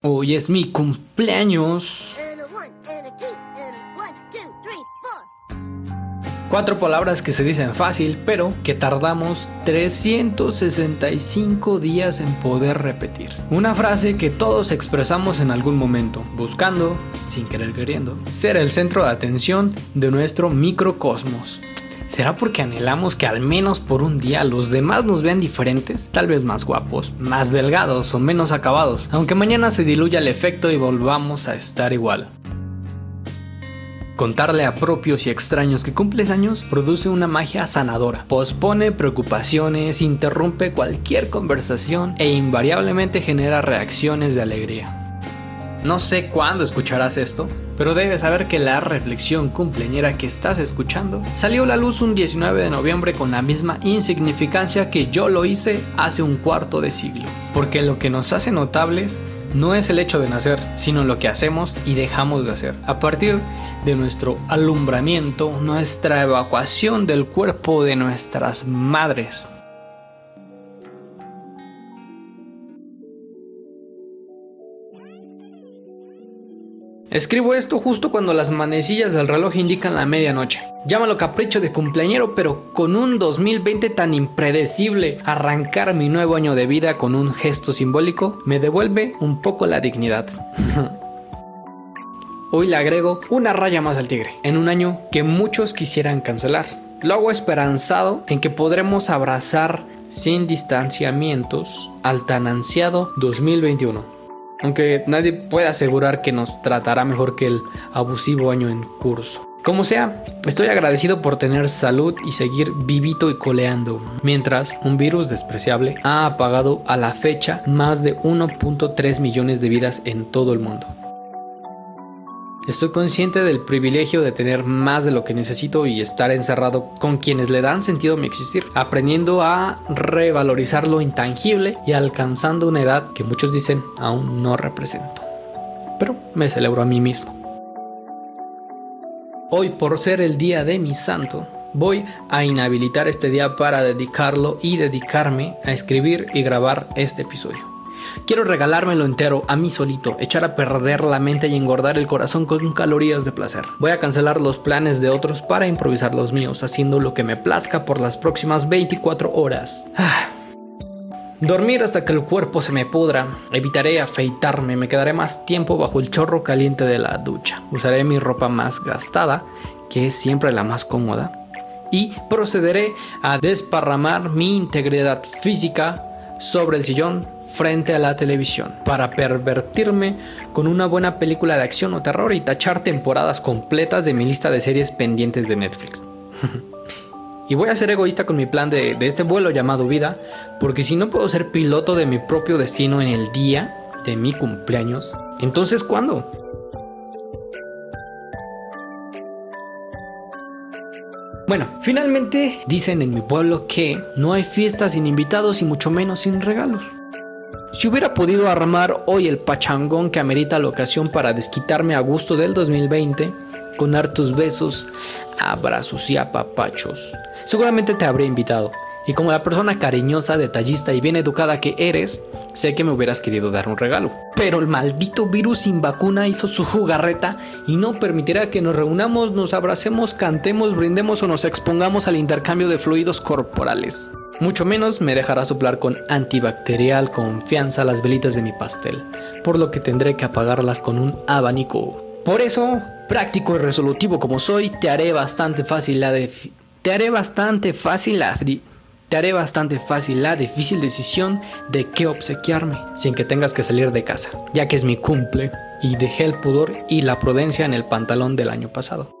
Hoy es mi cumpleaños. Cuatro palabras que se dicen fácil, pero que tardamos 365 días en poder repetir. Una frase que todos expresamos en algún momento, buscando, sin querer queriendo, ser el centro de atención de nuestro microcosmos. ¿Será porque anhelamos que al menos por un día los demás nos vean diferentes? Tal vez más guapos, más delgados o menos acabados, aunque mañana se diluya el efecto y volvamos a estar igual. Contarle a propios y extraños que cumples años produce una magia sanadora. Pospone preocupaciones, interrumpe cualquier conversación e invariablemente genera reacciones de alegría. No sé cuándo escucharás esto, pero debes saber que la reflexión cumpleañera que estás escuchando salió a la luz un 19 de noviembre con la misma insignificancia que yo lo hice hace un cuarto de siglo. Porque lo que nos hace notables no es el hecho de nacer, sino lo que hacemos y dejamos de hacer. A partir de nuestro alumbramiento, nuestra evacuación del cuerpo de nuestras madres, Escribo esto justo cuando las manecillas del reloj indican la medianoche. Llámalo capricho de cumpleañero, pero con un 2020 tan impredecible, arrancar mi nuevo año de vida con un gesto simbólico me devuelve un poco la dignidad. Hoy le agrego una raya más al tigre, en un año que muchos quisieran cancelar. Lo hago esperanzado en que podremos abrazar sin distanciamientos al tan ansiado 2021 aunque nadie puede asegurar que nos tratará mejor que el abusivo año en curso. Como sea, estoy agradecido por tener salud y seguir vivito y coleando, mientras un virus despreciable ha apagado a la fecha más de 1.3 millones de vidas en todo el mundo. Estoy consciente del privilegio de tener más de lo que necesito y estar encerrado con quienes le dan sentido a mi existir, aprendiendo a revalorizar lo intangible y alcanzando una edad que muchos dicen aún no represento. Pero me celebro a mí mismo. Hoy, por ser el día de mi santo, voy a inhabilitar este día para dedicarlo y dedicarme a escribir y grabar este episodio. Quiero regalármelo entero a mí solito, echar a perder la mente y engordar el corazón con calorías de placer. Voy a cancelar los planes de otros para improvisar los míos, haciendo lo que me plazca por las próximas 24 horas. Dormir hasta que el cuerpo se me pudra. Evitaré afeitarme. Me quedaré más tiempo bajo el chorro caliente de la ducha. Usaré mi ropa más gastada, que es siempre la más cómoda. Y procederé a desparramar mi integridad física sobre el sillón frente a la televisión para pervertirme con una buena película de acción o terror y tachar temporadas completas de mi lista de series pendientes de Netflix. y voy a ser egoísta con mi plan de, de, este vuelo llamado vida, porque si no puedo ser piloto de mi propio destino en el día de mi cumpleaños, entonces ¿cuándo? Bueno, finalmente dicen en mi pueblo que no hay fiestas sin invitados y mucho menos sin regalos. Si hubiera podido armar hoy el pachangón que amerita la ocasión para desquitarme a gusto del 2020, con hartos besos, abrazos y apapachos, seguramente te habría invitado. Y como la persona cariñosa, detallista y bien educada que eres, sé que me hubieras querido dar un regalo. Pero el maldito virus sin vacuna hizo su jugarreta y no permitirá que nos reunamos, nos abracemos, cantemos, brindemos o nos expongamos al intercambio de fluidos corporales. Mucho menos me dejará soplar con antibacterial confianza las velitas de mi pastel, por lo que tendré que apagarlas con un abanico. Por eso, práctico y resolutivo como soy, te haré bastante fácil la de... Te haré bastante fácil la... Te haré bastante fácil la difícil decisión de qué obsequiarme sin que tengas que salir de casa, ya que es mi cumple y dejé el pudor y la prudencia en el pantalón del año pasado.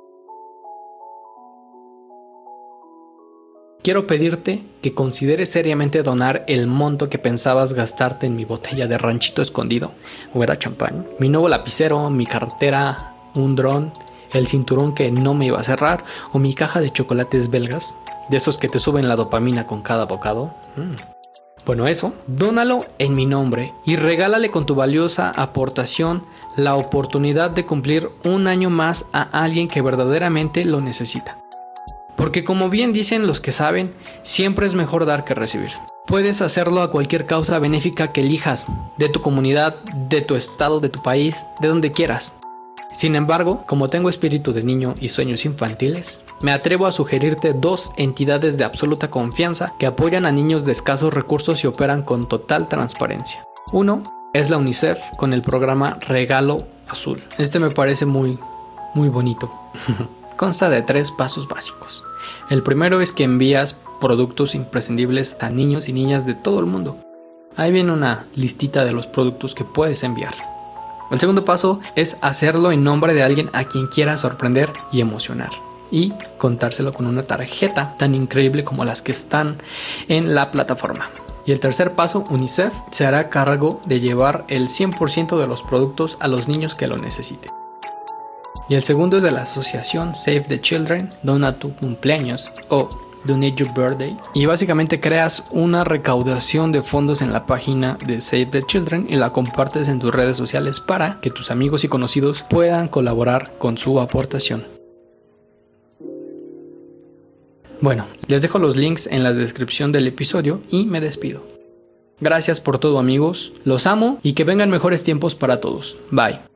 Quiero pedirte que consideres seriamente donar el monto que pensabas gastarte en mi botella de ranchito escondido, o era champán, mi nuevo lapicero, mi cartera, un dron, el cinturón que no me iba a cerrar, o mi caja de chocolates belgas, de esos que te suben la dopamina con cada bocado. Mm. Bueno, eso, dónalo en mi nombre y regálale con tu valiosa aportación la oportunidad de cumplir un año más a alguien que verdaderamente lo necesita. Porque como bien dicen los que saben, siempre es mejor dar que recibir. Puedes hacerlo a cualquier causa benéfica que elijas, de tu comunidad, de tu estado, de tu país, de donde quieras. Sin embargo, como tengo espíritu de niño y sueños infantiles, me atrevo a sugerirte dos entidades de absoluta confianza que apoyan a niños de escasos recursos y operan con total transparencia. Uno es la UNICEF con el programa Regalo Azul. Este me parece muy, muy bonito. Consta de tres pasos básicos. El primero es que envías productos imprescindibles a niños y niñas de todo el mundo. Ahí viene una listita de los productos que puedes enviar. El segundo paso es hacerlo en nombre de alguien a quien quieras sorprender y emocionar. Y contárselo con una tarjeta tan increíble como las que están en la plataforma. Y el tercer paso, UNICEF se hará cargo de llevar el 100% de los productos a los niños que lo necesiten. Y el segundo es de la asociación Save the Children, Dona tu cumpleaños o Donate Your Birthday. Y básicamente creas una recaudación de fondos en la página de Save the Children y la compartes en tus redes sociales para que tus amigos y conocidos puedan colaborar con su aportación. Bueno, les dejo los links en la descripción del episodio y me despido. Gracias por todo amigos, los amo y que vengan mejores tiempos para todos. Bye.